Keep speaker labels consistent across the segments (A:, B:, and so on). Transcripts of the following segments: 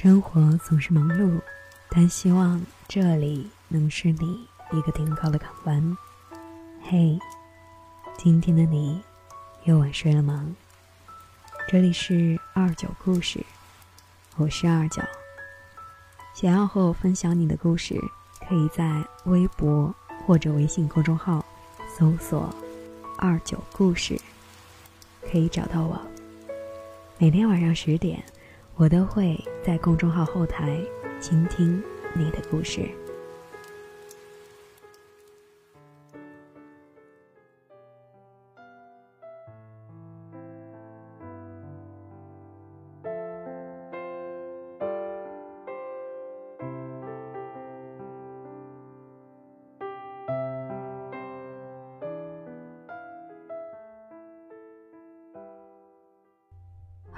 A: 生活总是忙碌，但希望这里能是你一个停靠的港湾。嘿，今天的你又晚睡了吗？这里是二九故事，我是二九。想要和我分享你的故事，可以在微博或者微信公众号搜索“二九故事”，可以找到我。每天晚上十点。我都会在公众号后台倾听你的故事。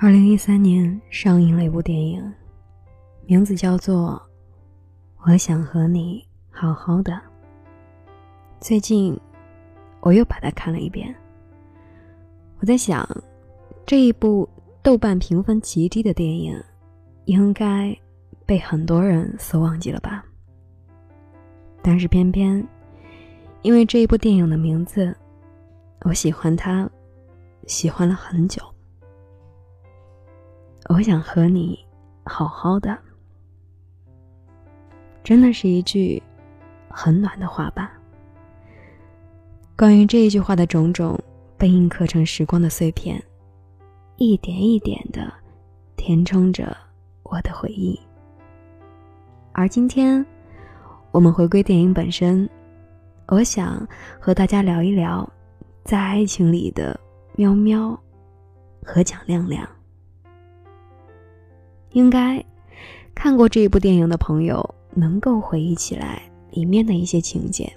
A: 二零一三年上映了一部电影，名字叫做《我想和你好好的》。最近我又把它看了一遍。我在想，这一部豆瓣评分极低的电影，应该被很多人所忘记了吧？但是偏偏因为这一部电影的名字，我喜欢它，喜欢了很久。我想和你好好的，真的是一句很暖的话吧。关于这一句话的种种，被印刻成时光的碎片，一点一点的填充着我的回忆。而今天，我们回归电影本身，我想和大家聊一聊，在爱情里的喵喵和蒋亮亮。应该看过这一部电影的朋友能够回忆起来里面的一些情节。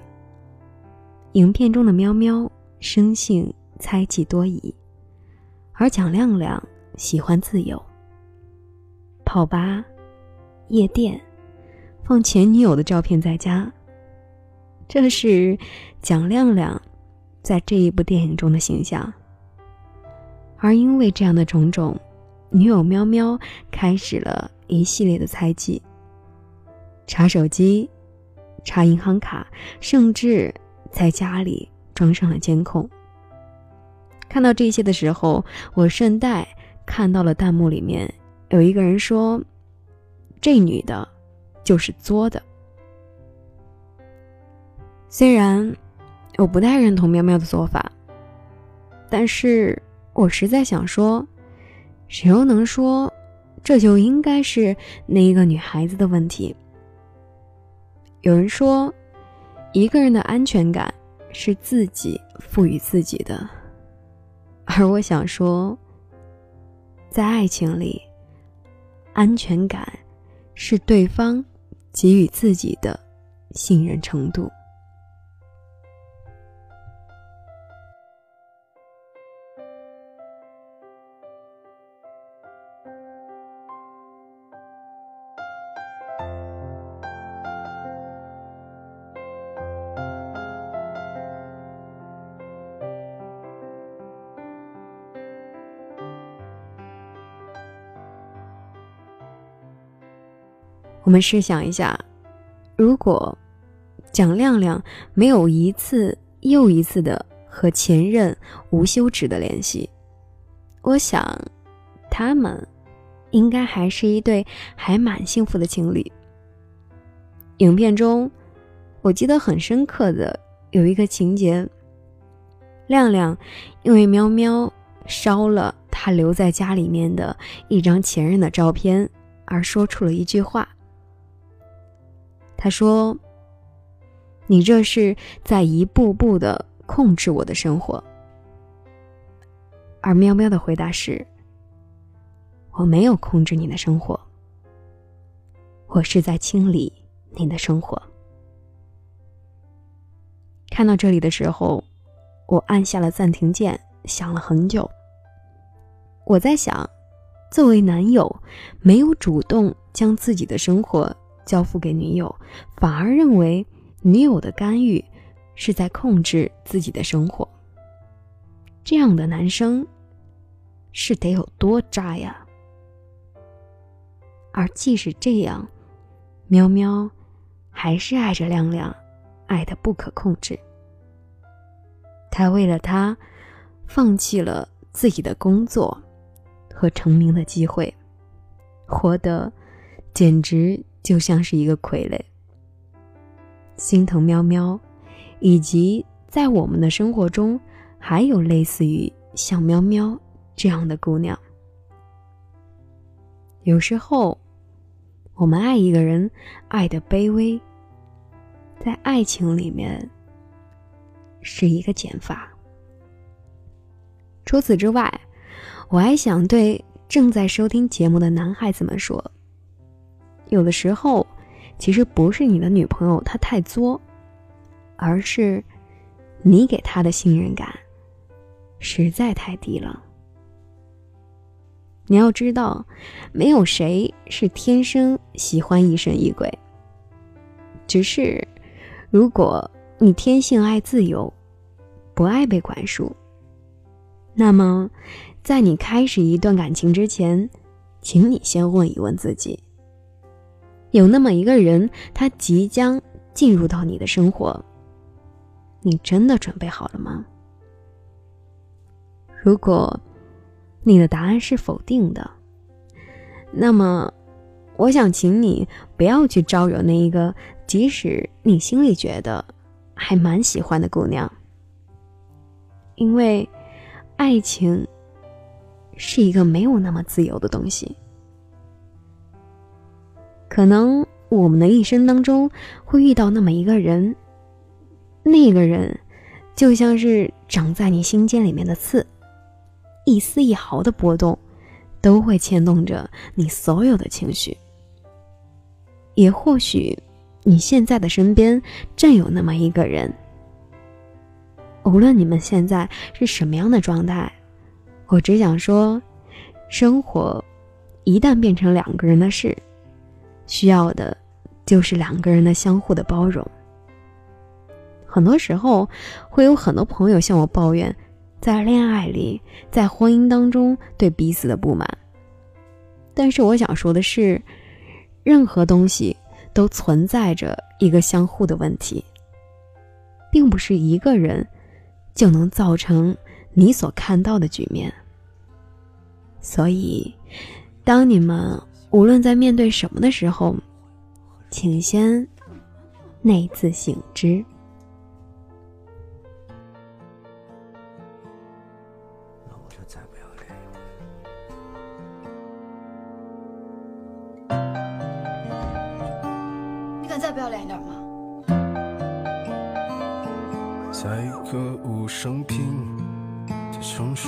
A: 影片中的喵喵生性猜忌多疑，而蒋亮亮喜欢自由。泡吧、夜店，放前女友的照片在家，这是蒋亮亮在这一部电影中的形象。而因为这样的种种。女友喵喵开始了一系列的猜忌，查手机，查银行卡，甚至在家里装上了监控。看到这些的时候，我顺带看到了弹幕里面有一个人说：“这女的，就是作的。”虽然我不太认同喵喵的做法，但是我实在想说。谁又能说，这就应该是那一个女孩子的问题？有人说，一个人的安全感是自己赋予自己的，而我想说，在爱情里，安全感是对方给予自己的信任程度。我们试想一下，如果蒋亮亮没有一次又一次的和前任无休止的联系，我想他们应该还是一对还蛮幸福的情侣。影片中，我记得很深刻的有一个情节：亮亮因为喵喵烧了他留在家里面的一张前任的照片，而说出了一句话。他说：“你这是在一步步的控制我的生活。”而喵喵的回答是：“我没有控制你的生活，我是在清理你的生活。”看到这里的时候，我按下了暂停键，想了很久。我在想，作为男友，没有主动将自己的生活。交付给女友，反而认为女友的干预是在控制自己的生活。这样的男生是得有多渣呀？而即使这样，喵喵还是爱着亮亮，爱的不可控制。他为了他，放弃了自己的工作和成名的机会，活得简直就像是一个傀儡。心疼喵喵，以及在我们的生活中，还有类似于像喵喵这样的姑娘。有时候，我们爱一个人，爱的卑微，在爱情里面是一个减法。除此之外，我还想对正在收听节目的男孩子们说：有的时候，其实不是你的女朋友她太作，而是你给她的信任感实在太低了。你要知道，没有谁是天生喜欢疑神疑鬼。只是，如果你天性爱自由，不爱被管束，那么，在你开始一段感情之前，请你先问一问自己：有那么一个人，他即将进入到你的生活，你真的准备好了吗？如果，你的答案是否定的，那么，我想请你不要去招惹那一个，即使你心里觉得还蛮喜欢的姑娘，因为爱情是一个没有那么自由的东西。可能我们的一生当中会遇到那么一个人，那个人就像是长在你心间里面的刺。一丝一毫的波动，都会牵动着你所有的情绪。也或许，你现在的身边正有那么一个人。无论你们现在是什么样的状态，我只想说，生活一旦变成两个人的事，需要的就是两个人的相互的包容。很多时候，会有很多朋友向我抱怨。在恋爱里，在婚姻当中对彼此的不满。但是我想说的是，任何东西都存在着一个相互的问题，并不是一个人就能造成你所看到的局面。所以，当你们无论在面对什么的时候，请先内自省之。
B: 再不要脸一点吗？在一个无声平的城市，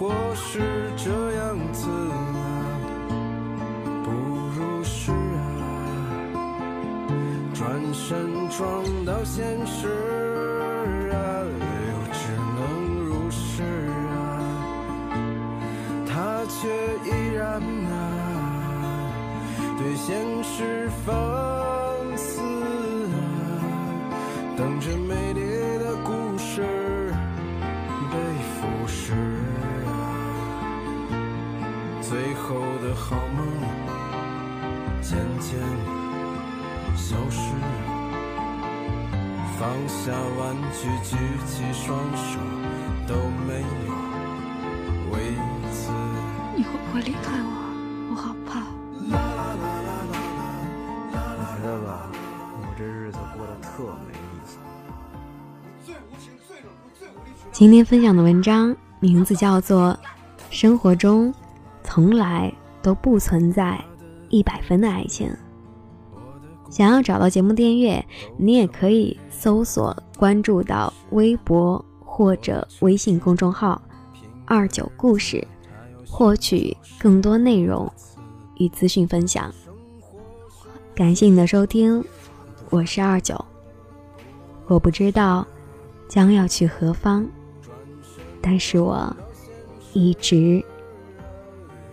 B: 生活是这样子啊，不如是啊，转身撞到现实啊，又只能如是啊，他却依然啊，对现实放肆啊。等着美丽的故事被腐蚀，最后的好梦渐渐消失。放下玩具，举起双手，都没有为此。
C: 你会不会离开我？我好怕。我
D: 觉得吧，我这日子过得特没。
A: 今天分享的文章名字叫做《生活中从来都不存在一百分的爱情》。想要找到节目订阅，你也可以搜索关注到微博或者微信公众号“二九故事”，获取更多内容与资讯分享。感谢你的收听，我是二九。我不知道将要去何方，但是我一直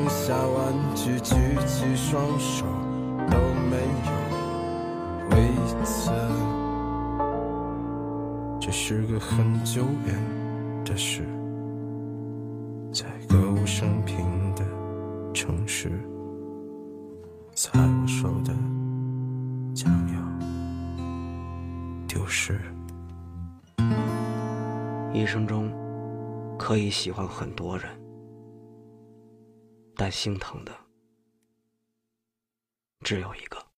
B: 放下玩具，举起双手，都没有为此。这是个很久远的事，在歌舞升平的城市，猜我手的将要丢失。
D: 一生中。可以喜欢很多人，但心疼的只有一个。